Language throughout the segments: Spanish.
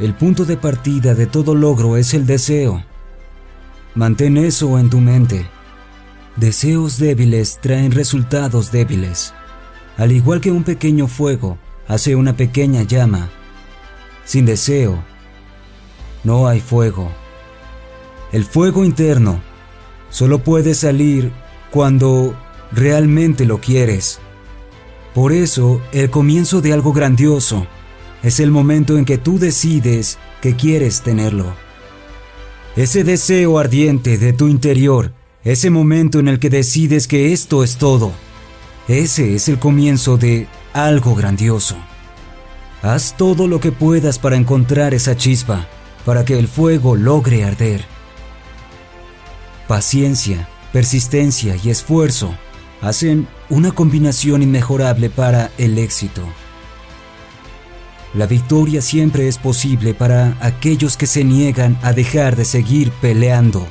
El punto de partida de todo logro es el deseo. Mantén eso en tu mente. Deseos débiles traen resultados débiles. Al igual que un pequeño fuego hace una pequeña llama. Sin deseo, no hay fuego. El fuego interno solo puede salir cuando realmente lo quieres. Por eso, el comienzo de algo grandioso es el momento en que tú decides que quieres tenerlo. Ese deseo ardiente de tu interior, ese momento en el que decides que esto es todo, ese es el comienzo de algo grandioso. Haz todo lo que puedas para encontrar esa chispa, para que el fuego logre arder. Paciencia, persistencia y esfuerzo hacen una combinación inmejorable para el éxito. La victoria siempre es posible para aquellos que se niegan a dejar de seguir peleando.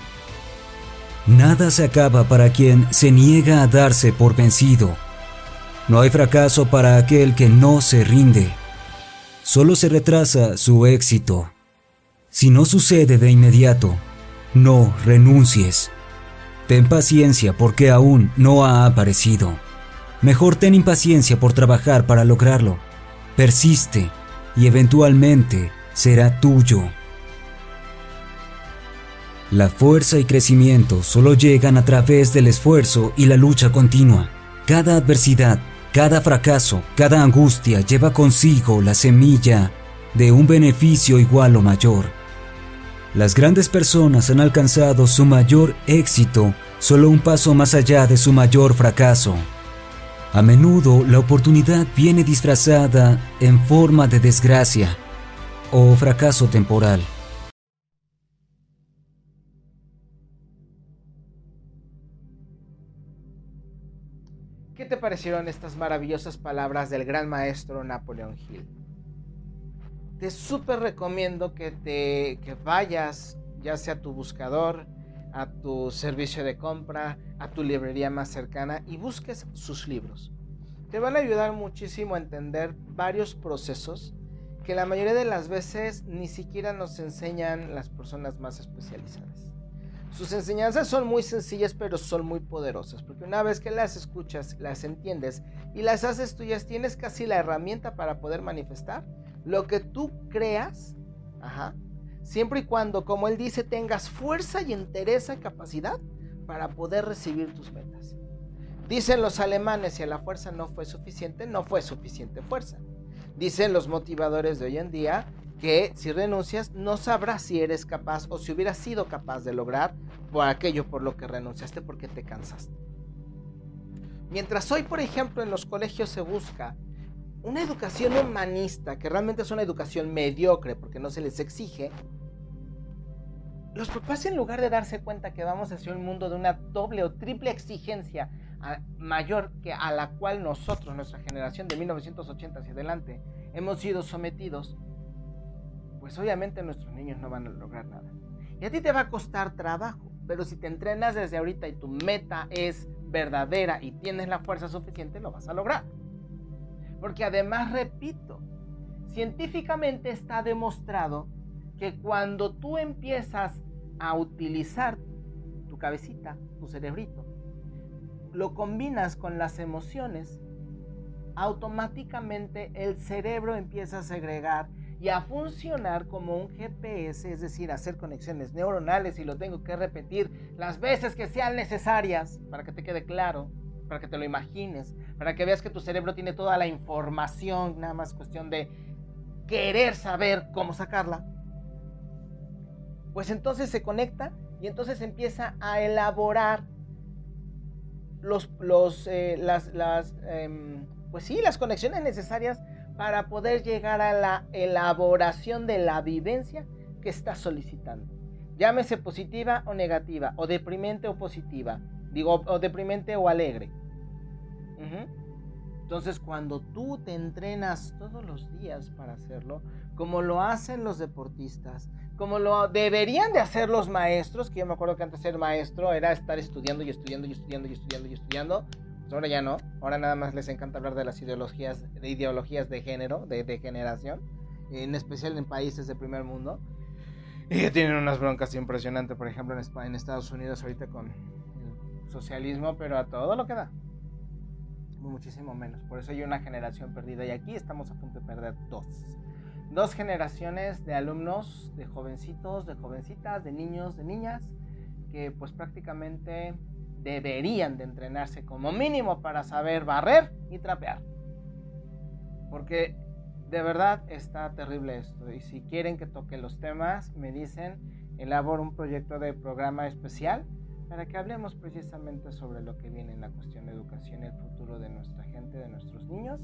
Nada se acaba para quien se niega a darse por vencido. No hay fracaso para aquel que no se rinde. Solo se retrasa su éxito. Si no sucede de inmediato, no renuncies. Ten paciencia porque aún no ha aparecido. Mejor ten impaciencia por trabajar para lograrlo. Persiste y eventualmente será tuyo. La fuerza y crecimiento solo llegan a través del esfuerzo y la lucha continua. Cada adversidad, cada fracaso, cada angustia lleva consigo la semilla de un beneficio igual o mayor. Las grandes personas han alcanzado su mayor éxito solo un paso más allá de su mayor fracaso. A menudo la oportunidad viene disfrazada en forma de desgracia o fracaso temporal. ¿Qué te parecieron estas maravillosas palabras del gran maestro Napoleón Hill? Te súper recomiendo que, te, que vayas, ya sea tu buscador, a tu servicio de compra, a tu librería más cercana y busques sus libros. Te van a ayudar muchísimo a entender varios procesos que la mayoría de las veces ni siquiera nos enseñan las personas más especializadas. Sus enseñanzas son muy sencillas pero son muy poderosas porque una vez que las escuchas, las entiendes y las haces tuyas, tienes casi la herramienta para poder manifestar lo que tú creas, ajá, siempre y cuando, como él dice, tengas fuerza y entereza capacidad para poder recibir tus metas. Dicen los alemanes, si la fuerza no fue suficiente, no fue suficiente fuerza. Dicen los motivadores de hoy en día que si renuncias no sabrás si eres capaz o si hubieras sido capaz de lograr por aquello por lo que renunciaste porque te cansaste. Mientras hoy, por ejemplo, en los colegios se busca una educación humanista, que realmente es una educación mediocre porque no se les exige, los papás en lugar de darse cuenta que vamos hacia un mundo de una doble o triple exigencia mayor que a la cual nosotros, nuestra generación de 1980 hacia adelante, hemos sido sometidos, pues obviamente nuestros niños no van a lograr nada. Y a ti te va a costar trabajo, pero si te entrenas desde ahorita y tu meta es verdadera y tienes la fuerza suficiente, lo vas a lograr. Porque además, repito, científicamente está demostrado que cuando tú empiezas a utilizar tu cabecita, tu cerebrito, lo combinas con las emociones, automáticamente el cerebro empieza a segregar y a funcionar como un GPS, es decir, hacer conexiones neuronales y lo tengo que repetir las veces que sean necesarias para que te quede claro, para que te lo imagines, para que veas que tu cerebro tiene toda la información, nada más cuestión de querer saber cómo sacarla. Pues entonces se conecta y entonces empieza a elaborar los, los, eh, las, em, pues sí, las conexiones necesarias para poder llegar a la elaboración de la vivencia que está solicitando. Llámese positiva o negativa, o deprimente o positiva, digo, o deprimente o alegre. Entonces cuando tú te entrenas todos los días para hacerlo, como lo hacen los deportistas, como lo deberían de hacer los maestros, que yo me acuerdo que antes ser maestro era estar estudiando y estudiando y estudiando y estudiando y estudiando, pues ahora ya no, ahora nada más les encanta hablar de las ideologías, de ideologías de género, de, de generación, en especial en países de primer mundo, y tienen unas broncas impresionantes, por ejemplo, en, en Estados Unidos ahorita con el socialismo, pero a todo lo que da. Muchísimo menos. Por eso hay una generación perdida y aquí estamos a punto de perder dos. Dos generaciones de alumnos, de jovencitos, de jovencitas, de niños, de niñas, que pues prácticamente deberían de entrenarse como mínimo para saber barrer y trapear. Porque de verdad está terrible esto. Y si quieren que toque los temas, me dicen, elaboro un proyecto de programa especial para que hablemos precisamente sobre lo que viene en la cuestión de educación el futuro de nuestra gente, de nuestros niños,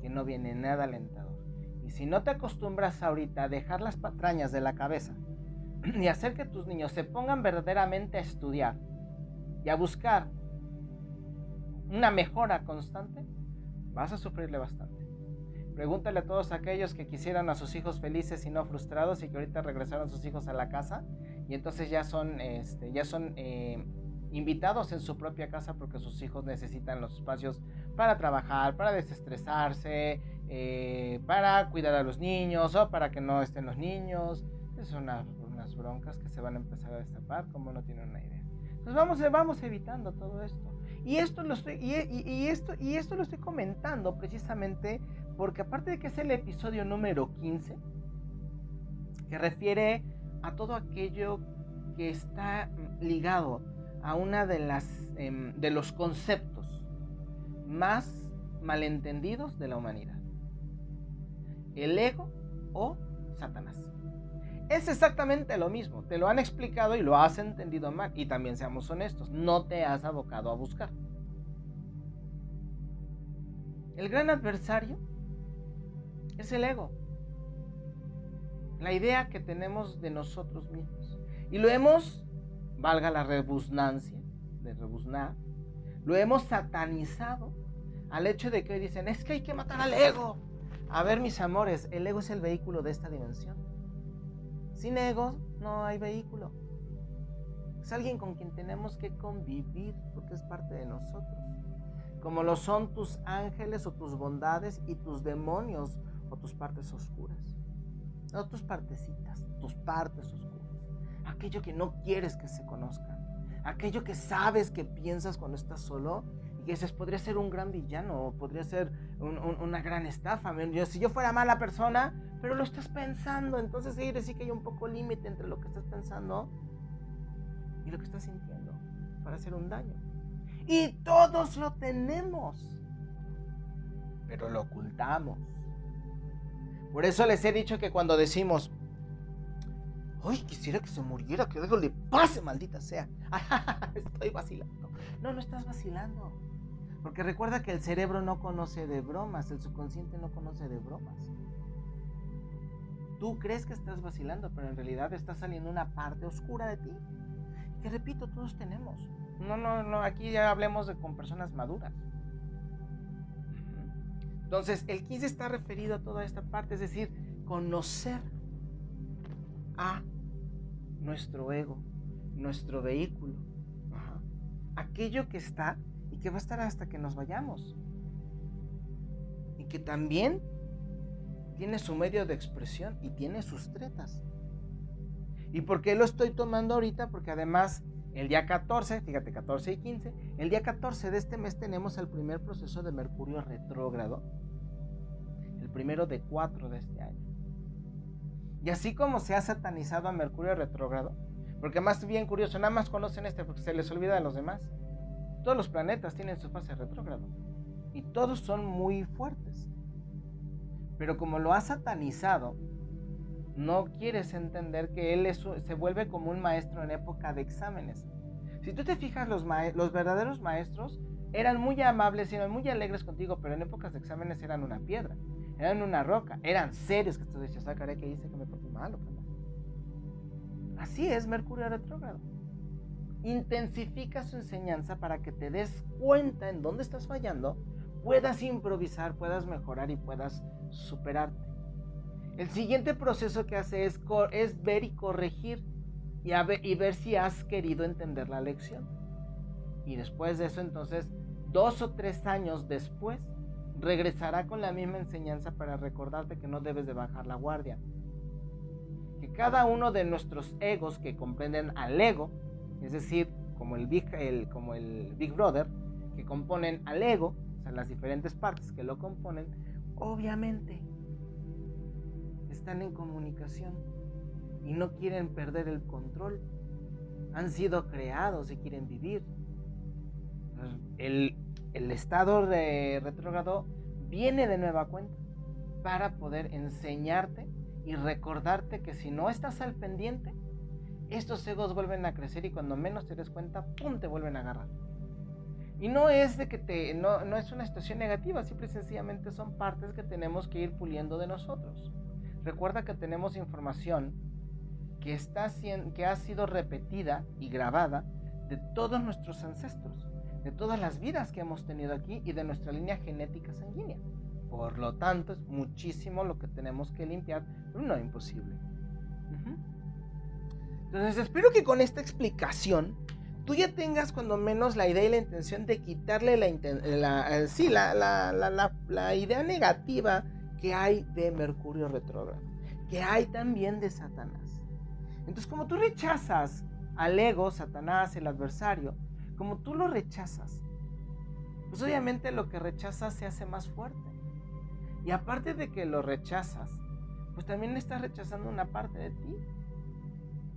que no viene nada alentador. Y si no te acostumbras ahorita a dejar las patrañas de la cabeza y hacer que tus niños se pongan verdaderamente a estudiar y a buscar una mejora constante, vas a sufrirle bastante. Pregúntale a todos aquellos que quisieran a sus hijos felices y no frustrados y que ahorita regresaron sus hijos a la casa y entonces ya son, este, ya son eh, invitados en su propia casa porque sus hijos necesitan los espacios para trabajar, para desestresarse, eh, para cuidar a los niños o para que no estén los niños. son unas broncas que se van a empezar a destapar como no tienen una idea. Entonces vamos, vamos evitando todo esto. Y esto, lo estoy, y, esto, y esto lo estoy comentando precisamente porque aparte de que es el episodio número 15, que refiere a todo aquello que está ligado a una de las em, de los conceptos más malentendidos de la humanidad. El ego o Satanás. Es exactamente lo mismo, te lo han explicado y lo has entendido mal. Y también seamos honestos, no te has abocado a buscar. El gran adversario es el ego. La idea que tenemos de nosotros mismos. Y lo hemos, valga la rebusnancia, de rebuznar, lo hemos satanizado al hecho de que hoy dicen, es que hay que matar al ego. A ver, mis amores, el ego es el vehículo de esta dimensión. Sin ego no hay vehículo. Es alguien con quien tenemos que convivir porque es parte de nosotros. Como lo son tus ángeles o tus bondades y tus demonios o tus partes oscuras. No tus partecitas, tus partes oscuras. Aquello que no quieres que se conozca. Aquello que sabes que piensas cuando estás solo y que dices, podría ser un gran villano o podría ser una gran estafa. si yo fuera mala persona, pero lo estás pensando, entonces sí, decir que hay un poco límite entre lo que estás pensando y lo que estás sintiendo para hacer un daño. Y todos lo tenemos, pero lo ocultamos. Por eso les he dicho que cuando decimos, ¡ay, quisiera que se muriera, que algo le pase, maldita sea! Estoy vacilando. No, no estás vacilando. Porque recuerda que el cerebro no conoce de bromas, el subconsciente no conoce de bromas. Tú crees que estás vacilando, pero en realidad está saliendo una parte oscura de ti. Que repito, todos tenemos. No, no, no, aquí ya hablemos con personas maduras. Entonces, el 15 está referido a toda esta parte, es decir, conocer a nuestro ego, nuestro vehículo, aquello que está y que va a estar hasta que nos vayamos. Y que también tiene su medio de expresión y tiene sus tretas. ¿Y por qué lo estoy tomando ahorita? Porque además el día 14, fíjate, 14 y 15, el día 14 de este mes tenemos el primer proceso de Mercurio retrógrado, el primero de cuatro de este año. Y así como se ha satanizado a Mercurio retrógrado, porque más bien curioso, nada más conocen este porque se les olvida de los demás. Todos los planetas tienen su fase retrógrado y todos son muy fuertes. Pero como lo ha satanizado, no quieres entender que él se vuelve como un maestro en época de exámenes. Si tú te fijas, los, verdaderos maestros eran muy amables eran muy alegres contigo, pero en épocas de exámenes eran una piedra, eran una roca, eran serios que tú decías, ah, que dice que me porté mal Así es Mercurio retrógrado. Intensifica su enseñanza para que te des cuenta en dónde estás fallando, puedas improvisar, puedas mejorar y puedas superarte. El siguiente proceso que hace es, ver y corregir y, ver si has querido entender la lección. Y después de eso, entonces, dos o tres años después, regresará con la misma enseñanza para recordarte que no debes de bajar la guardia. Que cada uno de nuestros egos que comprenden al ego, es decir, como el Big, como el Big Brother, que componen al ego, o sea, las diferentes partes que lo componen, obviamente están en comunicación y no quieren perder el control. Han sido creados y quieren vivir. El, el estado de retrógrado viene de nueva cuenta para poder enseñarte y recordarte que si no estás al pendiente, estos egos vuelven a crecer y cuando menos te des cuenta, ¡pum!, te vuelven a agarrar. Y no es de que te, no, no es una situación negativa, simple y sencillamente son partes que tenemos que ir puliendo de nosotros. Recuerda que tenemos información que, está, que ha sido repetida y grabada de todos nuestros ancestros, de todas las vidas que hemos tenido aquí y de nuestra línea genética sanguínea. Por lo tanto, es muchísimo lo que tenemos que limpiar, pero no imposible. Entonces, espero que con esta explicación tú ya tengas cuando menos la idea y la intención de quitarle la, la, sí, la, la idea negativa que hay de Mercurio retrógrado, que hay también de Satanás. Entonces, como tú rechazas al ego, Satanás, el adversario, como tú lo rechazas, pues obviamente lo que rechazas se hace más fuerte. Y aparte de que lo rechazas, pues también estás rechazando una parte de ti.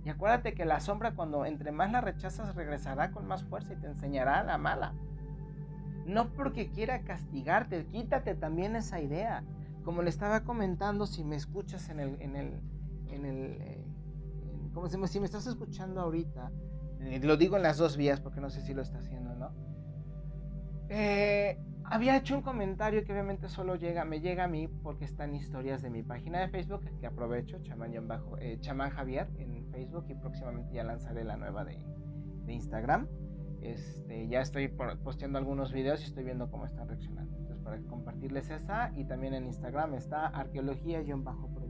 Y acuérdate que la sombra cuando entre más la rechazas regresará con más fuerza y te enseñará la mala. No porque quiera castigarte, quítate también esa idea. Como le estaba comentando, si me escuchas en el, en el, en el, eh, como si, si, me estás escuchando ahorita, eh, lo digo en las dos vías porque no sé si lo está haciendo, ¿no? Eh, había hecho un comentario que obviamente solo llega, me llega a mí porque están historias de mi página de Facebook que aprovecho, chamán, bajo, chamán Javier en Facebook y próximamente ya lanzaré la nueva de, de Instagram. Este, ya estoy posteando algunos videos y estoy viendo cómo están reaccionando para compartirles esa y también en Instagram está arqueología-proyecto.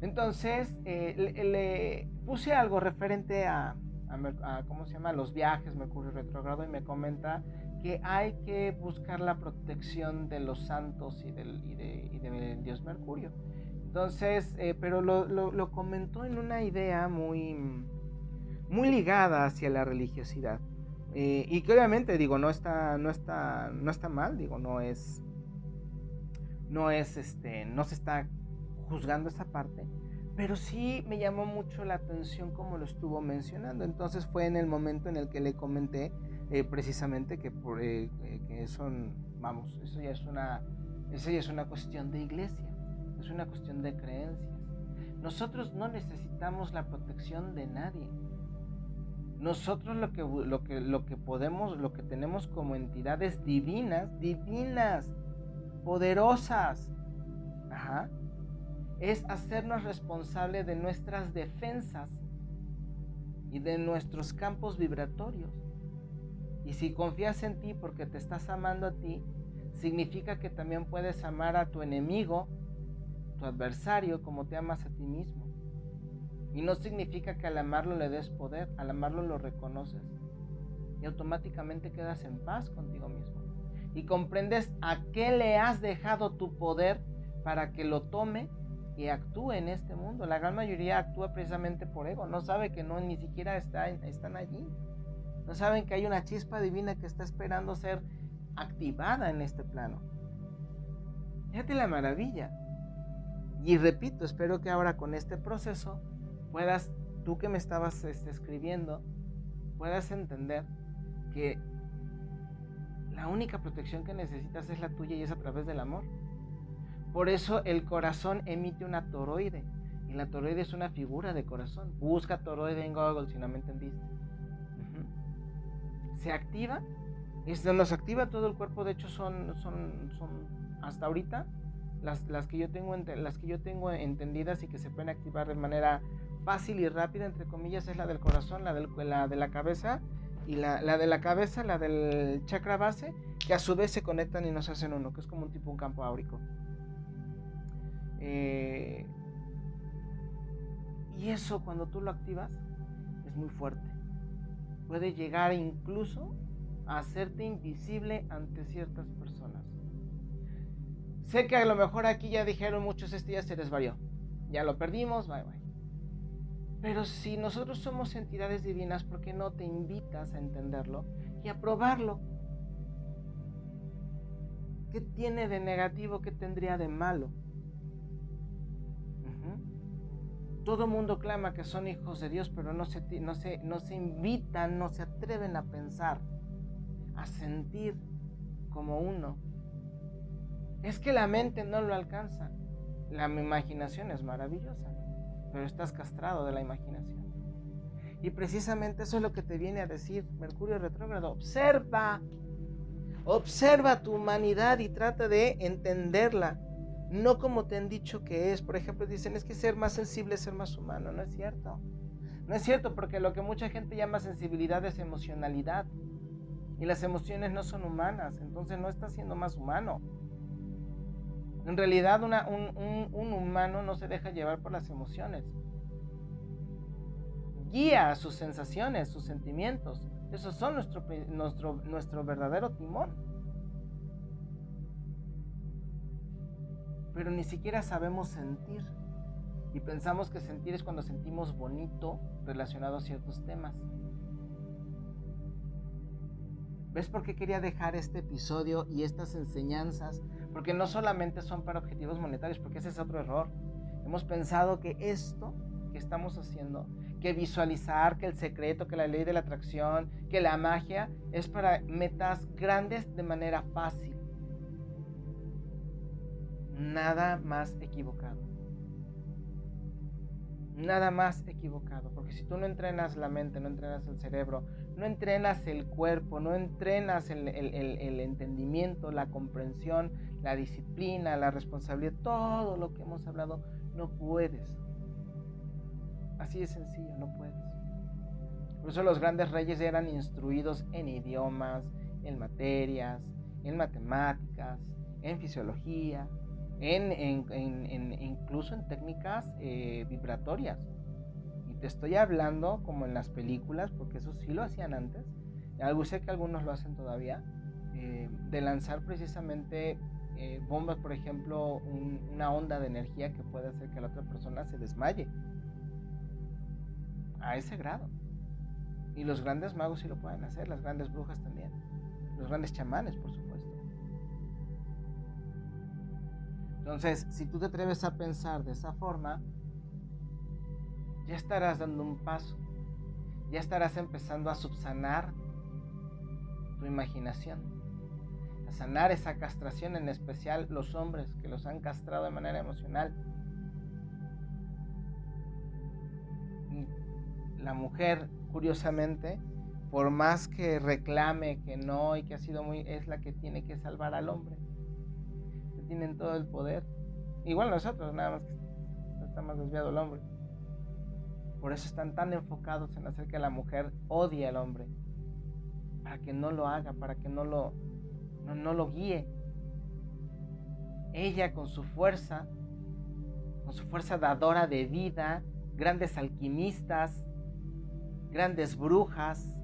Entonces eh, le, puse algo referente a, ¿cómo se llama? Los viajes, Mercurio retrogrado y me comenta que hay que buscar la protección de los santos y del, y de, Dios Mercurio. Entonces, eh, pero lo, lo, comentó en una idea muy, muy ligada hacia la religiosidad. Eh, y que obviamente, digo, no está, no está, no está mal, digo, no es, no es, este, no se está juzgando esa parte, pero sí me llamó mucho la atención como lo estuvo mencionando. Entonces fue en el momento en el que le comenté eh, precisamente que, por, eh, que eso, vamos, eso ya es una, eso ya es una cuestión de iglesia, es una cuestión de creencias. Nosotros no necesitamos la protección de nadie. Nosotros lo que, lo que, lo que podemos, lo que tenemos como entidades divinas, divinas, poderosas, es hacernos responsables de nuestras defensas y de nuestros campos vibratorios. Y si confías en ti porque te estás amando a ti, significa que también puedes amar a tu enemigo, tu adversario, como te amas a ti mismo. Y no significa que al amarlo le des poder, al amarlo lo reconoces. Y automáticamente quedas en paz contigo mismo. Y comprendes a qué le has dejado tu poder para que lo tome y actúe en este mundo. La gran mayoría actúa precisamente por ego. No sabe que no ni siquiera está, están allí. No saben que hay una chispa divina que está esperando ser activada en este plano. Fíjate la maravilla. Y repito, espero que ahora con este proceso puedas, tú que me estabas este, escribiendo, puedas entender que la única protección que necesitas es la tuya y es a través del amor. Por eso el corazón emite una toroide. Y la toroide es una figura de corazón. Busca toroide en Google si no me entendiste. Se activa. Y nos activa todo el cuerpo. De hecho, son, son, son hasta ahorita las, las, que yo tengo, las que yo tengo entendidas y que se pueden activar de manera fácil y rápida, entre comillas, es la del corazón, la, del, la de la cabeza y la, la, de la cabeza, la del chakra base, que a su vez se conectan y nos hacen uno, que es como un tipo un campo áurico. Eh, y eso cuando tú lo activas es muy fuerte. Puede llegar incluso a hacerte invisible ante ciertas personas. Sé que a lo mejor aquí ya dijeron muchos, este ya se desvarió. Ya lo perdimos, bye bye. Pero si nosotros somos entidades divinas, ¿por qué no te invitas a entenderlo y a probarlo? ¿Qué tiene de negativo? ¿Qué tendría de malo? Todo mundo clama que son hijos de Dios, pero no se, no, no se invitan, no se atreven a pensar, a sentir como uno. Es que la mente no lo alcanza. La imaginación es maravillosa, pero estás castrado de la imaginación. Y precisamente eso es lo que te viene a decir Mercurio retrógrado. Observa, observa tu humanidad y trata de entenderla no como te han dicho que es. Por ejemplo, dicen es que ser más sensible es ser más humano. No es cierto. No es cierto porque lo que mucha gente llama sensibilidad es emocionalidad. Y las emociones no son humanas. Entonces no está siendo más humano. En realidad un, humano no se deja llevar por las emociones. Guía sus sensaciones, sus sentimientos. Esos son nuestro, nuestro, nuestro verdadero timón. pero ni siquiera sabemos sentir. Y pensamos que sentir es cuando sentimos bonito relacionado a ciertos temas. ¿Ves por qué quería dejar este episodio y estas enseñanzas? Porque no solamente son para objetivos monetarios, porque ese es otro error. Hemos pensado que esto que estamos haciendo, que visualizar, que el secreto, que la ley de la atracción, que la magia, es para metas grandes de manera fácil nada más equivocado. Nada más equivocado, porque si tú no entrenas la mente, no entrenas el cerebro, no entrenas el cuerpo, no entrenas el, entendimiento, la comprensión, la disciplina, la responsabilidad, todo lo que hemos hablado, no puedes. Así de sencillo, no puedes. Por eso los grandes reyes eran instruidos en idiomas, en materias, en matemáticas, en fisiología, en, incluso en técnicas eh, vibratorias. Y te estoy hablando como en las películas, porque eso sí lo hacían antes. Algo sé que algunos lo hacen todavía, eh, de lanzar precisamente eh, bombas, por ejemplo, una onda de energía que puede hacer que la otra persona se desmaye. A ese grado. Y los grandes magos sí lo pueden hacer, las grandes brujas también. Los grandes chamanes, por supuesto. Entonces, si tú te atreves a pensar de esa forma, ya estarás dando un paso, ya estarás empezando a subsanar tu imaginación, a sanar esa castración, en especial los hombres que los han castrado de manera emocional. la mujer, curiosamente, por más que reclame que no y que ha sido muy, es la que tiene que salvar al hombre tienen todo el poder. Igual nosotros, nada más que está más desviado el hombre. Por eso están tan enfocados en hacer que la mujer odie al hombre. Para que no lo haga, para que no lo, no, no lo guíe. Ella con su fuerza, con su fuerza dadora de vida, grandes alquimistas, grandes brujas,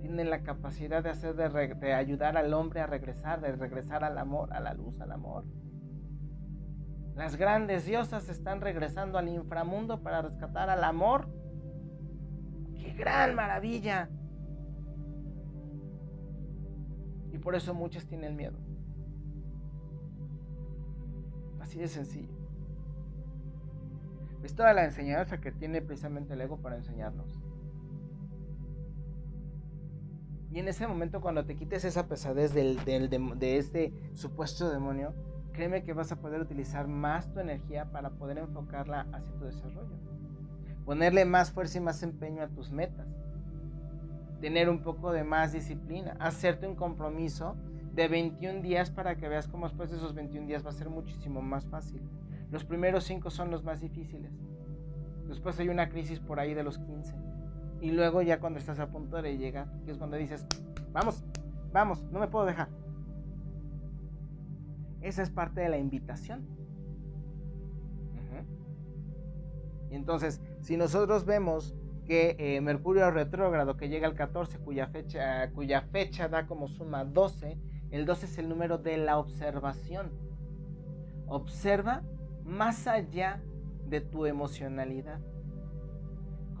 tienen la capacidad de hacer de, ayudar al hombre a regresar, de regresar al amor, a la luz, al amor. Las grandes diosas están regresando al inframundo para rescatar al amor. ¡Qué gran maravilla! Y por eso muchos tienen miedo. Así de sencillo. Es toda la enseñanza que tiene precisamente el ego para enseñarnos. Y en ese momento cuando te quites esa pesadez del, de este supuesto demonio, créeme que vas a poder utilizar más tu energía para poder enfocarla hacia tu desarrollo. Ponerle más fuerza y más empeño a tus metas. Tener un poco de más disciplina. Hacerte un compromiso de 21 días para que veas cómo después de esos 21 días va a ser muchísimo más fácil. Los primeros 5 son los más difíciles. Después hay una crisis por ahí de los 15 y luego ya cuando estás a punto de llegar, que es cuando dices, vamos, vamos, no me puedo dejar. Esa es parte de la invitación. Y entonces, si nosotros vemos que eh, Mercurio retrógrado que llega al 14, cuya fecha, cuya fecha da como suma 12, El 2 es el número de la observación. Observa más allá de tu emocionalidad.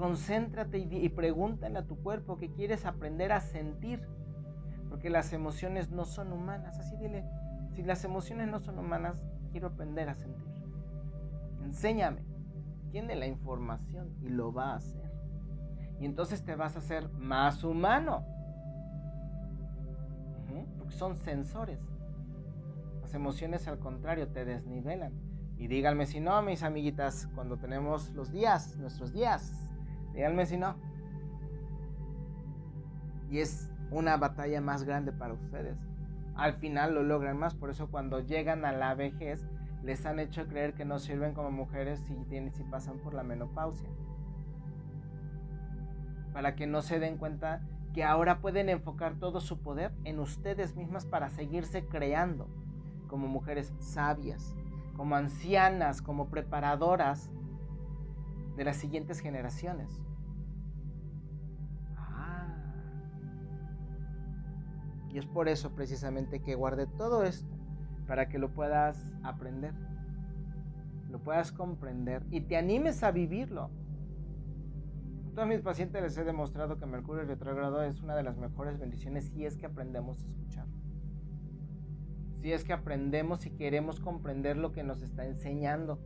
Concéntrate y, pregúntale a tu cuerpo que quieres aprender a sentir. Porque las emociones no son humanas. Así dile, si las emociones no son humanas, quiero aprender a sentir. Enséñame. Tiene la información y lo va a hacer. Y entonces te vas a hacer más humano. Porque son sensores. Las emociones al contrario te desnivelan. Y díganme si no, mis amiguitas, cuando tenemos los días, nuestros días. Díganme si no. Y es una batalla más grande para ustedes. Al final lo logran más, por eso cuando llegan a la vejez les han hecho creer que no sirven como mujeres si, tienen, si pasan por la menopausia. Para que no se den cuenta que ahora pueden enfocar todo su poder en ustedes mismas para seguirse creando como mujeres sabias, como ancianas, como preparadoras de las siguientes generaciones. Ah. Y es por eso precisamente que guardé todo esto para que lo puedas aprender, lo puedas comprender y te animes a vivirlo. A todos mis pacientes les he demostrado que Mercurio retrógrado es una de las mejores bendiciones si es que aprendemos a escuchar. Si es que aprendemos y queremos comprender lo que nos está enseñando.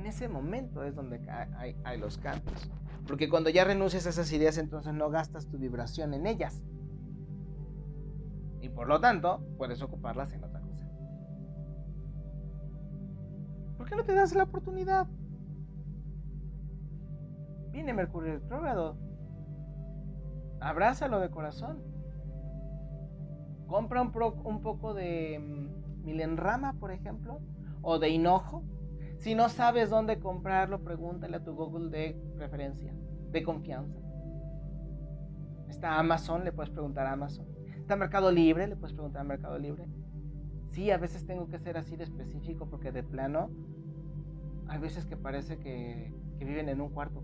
En ese momento es donde hay, hay los cambios. Porque cuando ya renuncias a esas ideas, entonces no gastas tu vibración en ellas. Y por lo tanto, puedes ocuparlas en otra cosa. ¿Por qué no te das la oportunidad? Viene Mercurio retrógrado. Abrázalo de corazón. Compra un, un poco de mm, milenrama, por ejemplo, o de hinojo. Si no sabes dónde comprarlo, pregúntale a tu Google de preferencia, de confianza. Está Amazon, le puedes preguntar a Amazon. ¿Está Mercado Libre? Le puedes preguntar a Mercado Libre. Sí, a veces tengo que ser así de específico porque de plano hay veces que parece que, viven en un cuarto,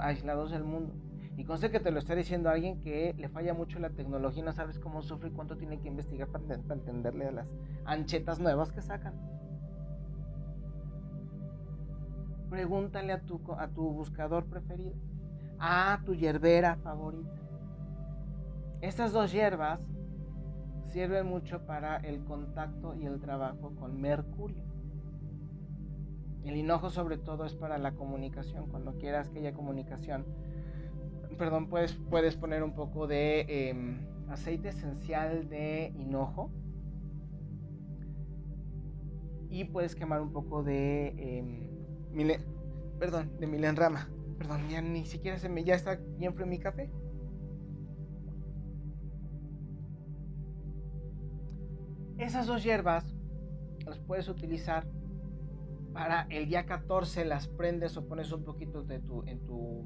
aislados del mundo. Y conste que te lo está diciendo alguien que le falla mucho la tecnología y no sabes cómo sufre y cuánto tiene que investigar para, entenderle a las anchetas nuevas que sacan. Pregúntale a tu, a tu buscador preferido, a tu yerbera favorita. Estas dos hierbas sirven mucho para el contacto y el trabajo con Mercurio. El hinojo sobre todo es para la comunicación. Cuando quieras que haya comunicación, perdón, puedes, puedes poner un poco de em, aceite esencial de hinojo y puedes quemar un poco de eh, perdón, de milenrama. Perdón, ya ni siquiera se me ya está bien frío mi café. Esas dos hierbas las puedes utilizar para el día 14 las prendes o pones un poquito de tu en tu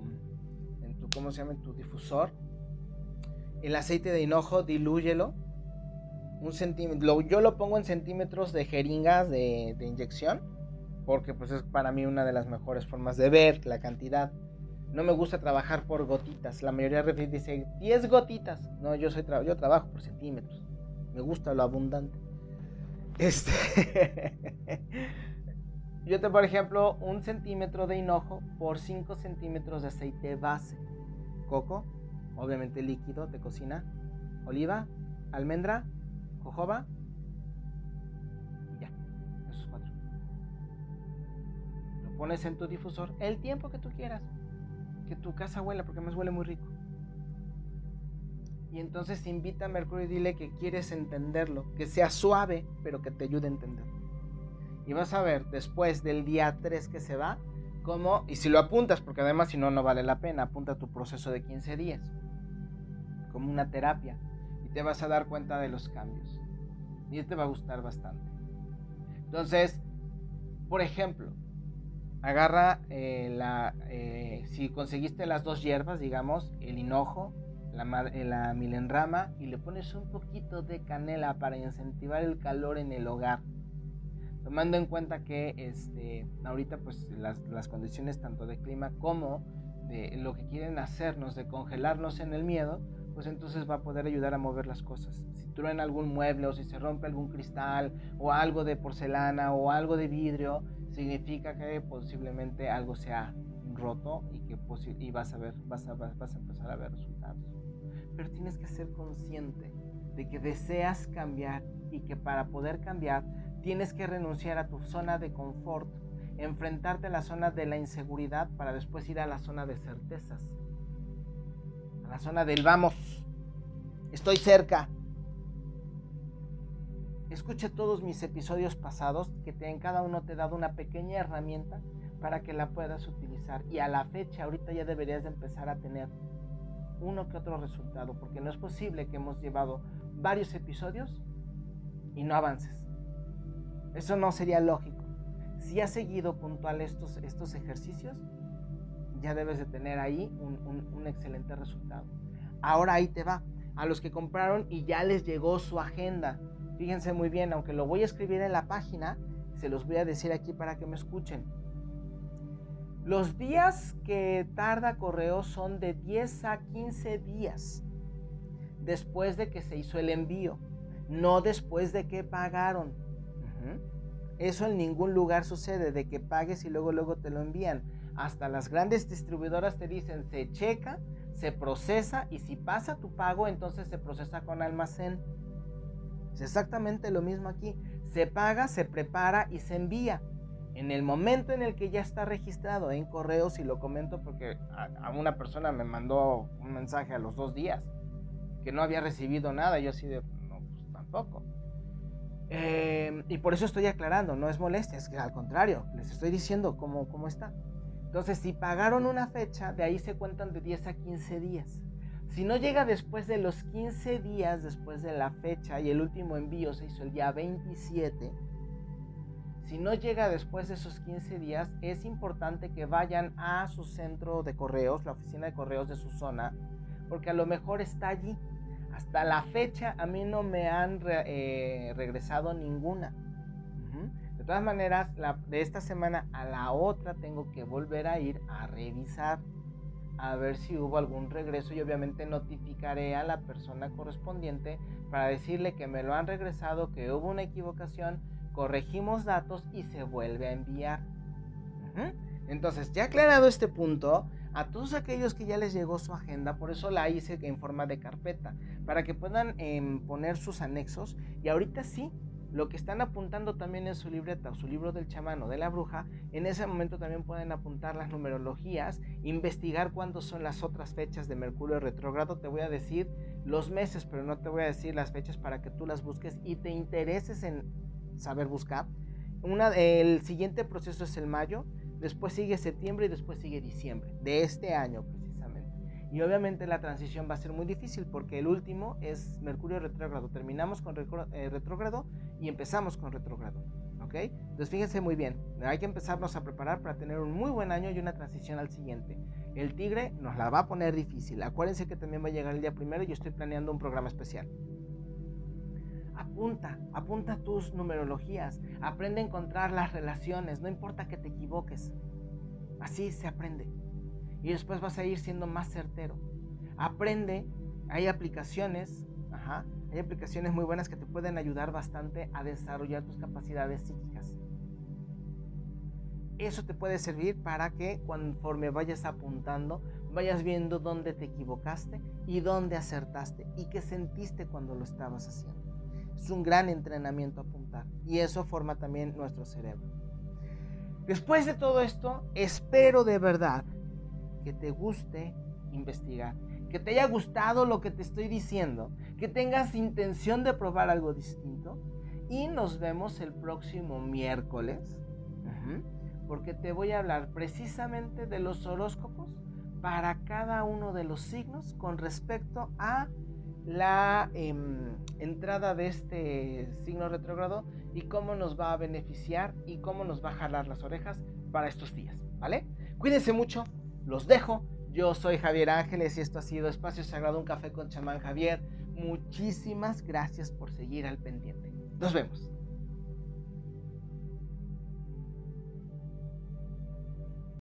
en tu ¿cómo se llama? en tu difusor. El aceite de hinojo dilúyelo un centímetro, yo lo pongo en centímetros de jeringas de, inyección, porque pues es para mí una de las mejores formas de ver la cantidad. No me gusta trabajar por gotitas, la mayoría dice 10 gotitas, no, yo, soy yo trabajo por centímetros. Me gusta lo abundante. Este. Yo te, por ejemplo, un centímetro de hinojo por 5 centímetros de aceite base. Coco, obviamente líquido de cocina. Oliva, almendra, jojoba. Pones en tu difusor el tiempo que tú quieras. Que tu casa huela, porque me huele muy rico. Y entonces invita a Mercurio y dile que quieres entenderlo, que sea suave, pero que te ayude a entender. Y vas a ver después del día 3 que se va, cómo, y si lo apuntas, porque además si no, no vale la pena, apunta tu proceso de 15 días, como una terapia, y te vas a dar cuenta de los cambios. Y te va a gustar bastante. Entonces, por ejemplo, agarra eh, la, eh, si conseguiste las dos hierbas, digamos, el hinojo la, eh, la milenrama y le pones un poquito de canela para incentivar el calor en el hogar. Tomando en cuenta que este, ahorita pues las, las condiciones tanto de clima como de lo que quieren hacernos de congelarnos en el miedo, pues entonces va a poder ayudar a mover las cosas. Si truena algún mueble o si se rompe algún cristal o algo de porcelana o algo de vidrio, significa que posiblemente algo se ha roto y que y vas a ver, vas a, vas a empezar a ver resultados. Pero tienes que ser consciente de que deseas cambiar y que para poder cambiar tienes que renunciar a tu zona de confort, enfrentarte a la zona de la inseguridad para después ir a la zona de certezas, a la zona del vamos, estoy cerca. Escuche todos mis episodios pasados que en cada uno te he dado una pequeña herramienta para que la puedas utilizar y a la fecha ahorita ya deberías de empezar a tener uno que otro resultado porque no es posible que hemos llevado varios episodios y no avances. Eso no sería lógico. Si has seguido puntual estos, estos ejercicios, ya debes de tener ahí un, excelente resultado. Ahora ahí te va. A los que compraron y ya les llegó su agenda. Fíjense muy bien, aunque lo voy a escribir en la página, se los voy a decir aquí para que me escuchen. Los días que tarda correo son de 10 a 15 días después de que se hizo el envío, no después de que pagaron. Eso en ningún lugar sucede, de que pagues y luego luego te lo envían. Hasta las grandes distribuidoras te dicen, se checa, se procesa y si pasa tu pago, entonces se procesa con almacén. Es exactamente lo mismo aquí. Se paga, se prepara y se envía. En el momento en el que ya está registrado en correos, y lo comento porque a, una persona me mandó un mensaje a los dos días que no había recibido nada, yo así de, no, pues tampoco. Em, y por eso estoy aclarando, no es molestia, es que al contrario, les estoy diciendo cómo, cómo está. Entonces, si pagaron una fecha, de ahí se cuentan de 10 a 15 días. Si no llega después de los 15 días después de la fecha y el último envío se hizo el día 27, si no llega después de esos 15 días, es importante que vayan a su centro de correos, la oficina de correos de su zona, porque a lo mejor está allí. Hasta la fecha a mí no me han eh, regresado ninguna. De todas maneras, de esta semana a la otra tengo que volver a ir a revisar a ver si hubo algún regreso y obviamente notificaré a la persona correspondiente para decirle que me lo han regresado, que hubo una equivocación, corregimos datos y se vuelve a enviar. Entonces, ya aclarado este punto, a todos aquellos que ya les llegó su agenda, por eso la hice en forma de carpeta, para que puedan em, poner sus anexos y ahorita sí, lo que están apuntando también en su libreta o su libro del chamán o de la bruja, en ese momento también pueden apuntar las numerologías, investigar cuándo son las otras fechas de Mercurio retrógrado. Te voy a decir los meses, pero no te voy a decir las fechas para que tú las busques y te intereses en saber buscar. Una, el siguiente proceso es el mayo, después sigue septiembre y después sigue diciembre de este año precisamente. Y obviamente la transición va a ser muy difícil porque el último es Mercurio retrógrado. Terminamos con eh, retrógrado y empezamos con retrógrado. ¿Ok? Entonces fíjense muy bien, hay que empezarnos a preparar para tener un muy buen año y una transición al siguiente. El tigre nos la va a poner difícil. Acuérdense que también va a llegar el día primero y yo estoy planeando un programa especial apunta, apunta tus numerologías, aprende a encontrar las relaciones, no importa que te equivoques, así se aprende. Y después vas a ir siendo más certero. Aprende, hay aplicaciones, hay aplicaciones muy buenas que te pueden ayudar bastante a desarrollar tus capacidades psíquicas. Eso te puede servir para que conforme vayas apuntando, vayas viendo dónde te equivocaste y dónde acertaste y qué sentiste cuando lo estabas haciendo. Es un gran entrenamiento apuntar y eso forma también nuestro cerebro. Después de todo esto, espero de verdad que te guste investigar, que te haya gustado lo que te estoy diciendo, que tengas intención de probar algo distinto. Y nos vemos el próximo miércoles. Porque te voy a hablar precisamente de los horóscopos para cada uno de los signos con respecto a la em, entrada de este signo retrógrado y cómo nos va a beneficiar y cómo nos va a jalar las orejas para estos días, ¿vale? Cuídense mucho, los dejo. Yo soy Javier Ángeles y esto ha sido Espacio Sagrado, un café con chamán Javier. Muchísimas gracias por seguir al pendiente. Nos vemos.